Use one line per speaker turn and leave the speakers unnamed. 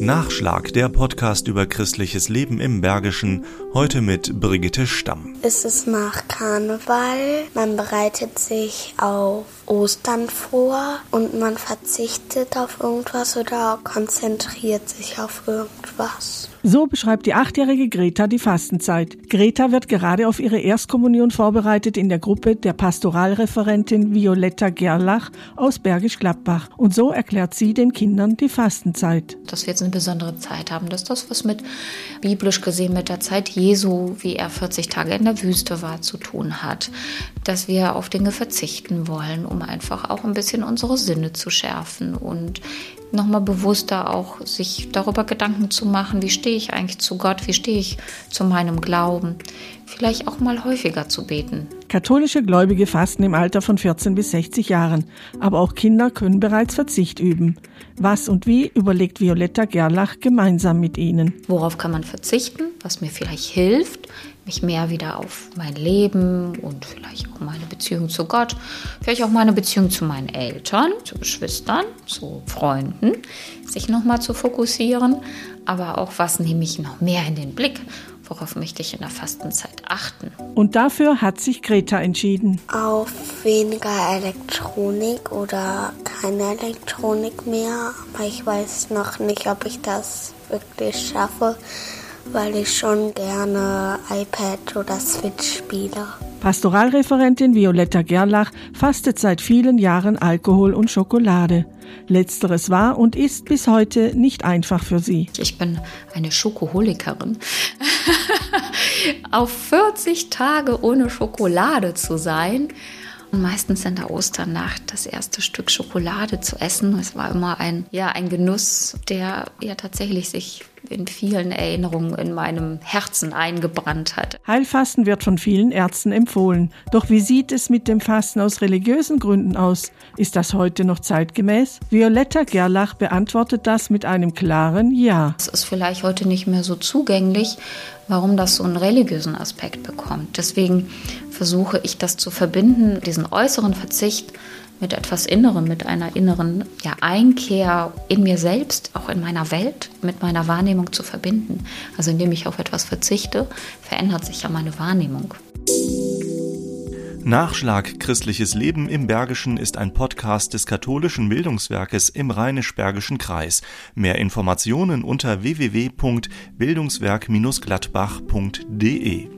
Nachschlag, der Podcast über christliches Leben im Bergischen, heute mit Brigitte Stamm.
Es ist nach Karneval, man bereitet sich auf Ostern vor und man verzichtet auf irgendwas oder konzentriert sich auf irgendwas.
So beschreibt die achtjährige Greta die Fastenzeit. Greta wird gerade auf ihre Erstkommunion vorbereitet in der Gruppe der Pastoralreferentin Violetta Gerlach aus Bergisch Gladbach. Und so erklärt sie den Kindern die Fastenzeit.
Dass wir jetzt eine besondere Zeit haben, dass das was mit biblisch gesehen mit der Zeit Jesu, wie er 40 Tage in der Wüste war, zu tun hat. Dass wir auf Dinge verzichten wollen, um einfach auch ein bisschen unsere Sinne zu schärfen und nochmal bewusster auch sich darüber Gedanken zu machen, wie stehe ich eigentlich zu Gott, wie stehe ich zu meinem Glauben. Vielleicht auch mal häufiger zu beten.
Katholische Gläubige fasten im Alter von 14 bis 60 Jahren, aber auch Kinder können bereits Verzicht üben. Was und wie überlegt Violetta Gerlach gemeinsam mit ihnen.
Worauf kann man verzichten, was mir vielleicht hilft, mich mehr wieder auf mein Leben und vielleicht auch meine Beziehung zu Gott, vielleicht auch meine Beziehung zu meinen Eltern, zu Geschwistern, zu Freunden, sich nochmal zu fokussieren, aber auch was nehme ich noch mehr in den Blick, worauf möchte ich in der Fastenzeit achten.
Und dafür hat sich Greta entschieden.
Auf weniger Elektronik oder keine Elektronik mehr, aber ich weiß noch nicht, ob ich das wirklich schaffe weil ich schon gerne iPad oder Switch spiele.
Pastoralreferentin Violetta Gerlach fastet seit vielen Jahren Alkohol und Schokolade. Letzteres war und ist bis heute nicht einfach für sie.
Ich bin eine Schokoholikerin. Auf 40 Tage ohne Schokolade zu sein, und meistens in der Osternacht das erste Stück Schokolade zu essen. Es war immer ein, ja, ein Genuss, der ja tatsächlich sich in vielen Erinnerungen in meinem Herzen eingebrannt hat.
Heilfasten wird von vielen Ärzten empfohlen. Doch wie sieht es mit dem Fasten aus religiösen Gründen aus? Ist das heute noch zeitgemäß? Violetta Gerlach beantwortet das mit einem klaren Ja.
Es ist vielleicht heute nicht mehr so zugänglich, warum das so einen religiösen Aspekt bekommt. Deswegen versuche ich das zu verbinden, diesen äußeren Verzicht mit etwas Innerem, mit einer inneren ja, Einkehr in mir selbst, auch in meiner Welt, mit meiner Wahrnehmung zu verbinden. Also indem ich auf etwas verzichte, verändert sich ja meine Wahrnehmung.
Nachschlag Christliches Leben im Bergischen ist ein Podcast des katholischen Bildungswerkes im Rheinisch-Bergischen Kreis. Mehr Informationen unter www.bildungswerk-gladbach.de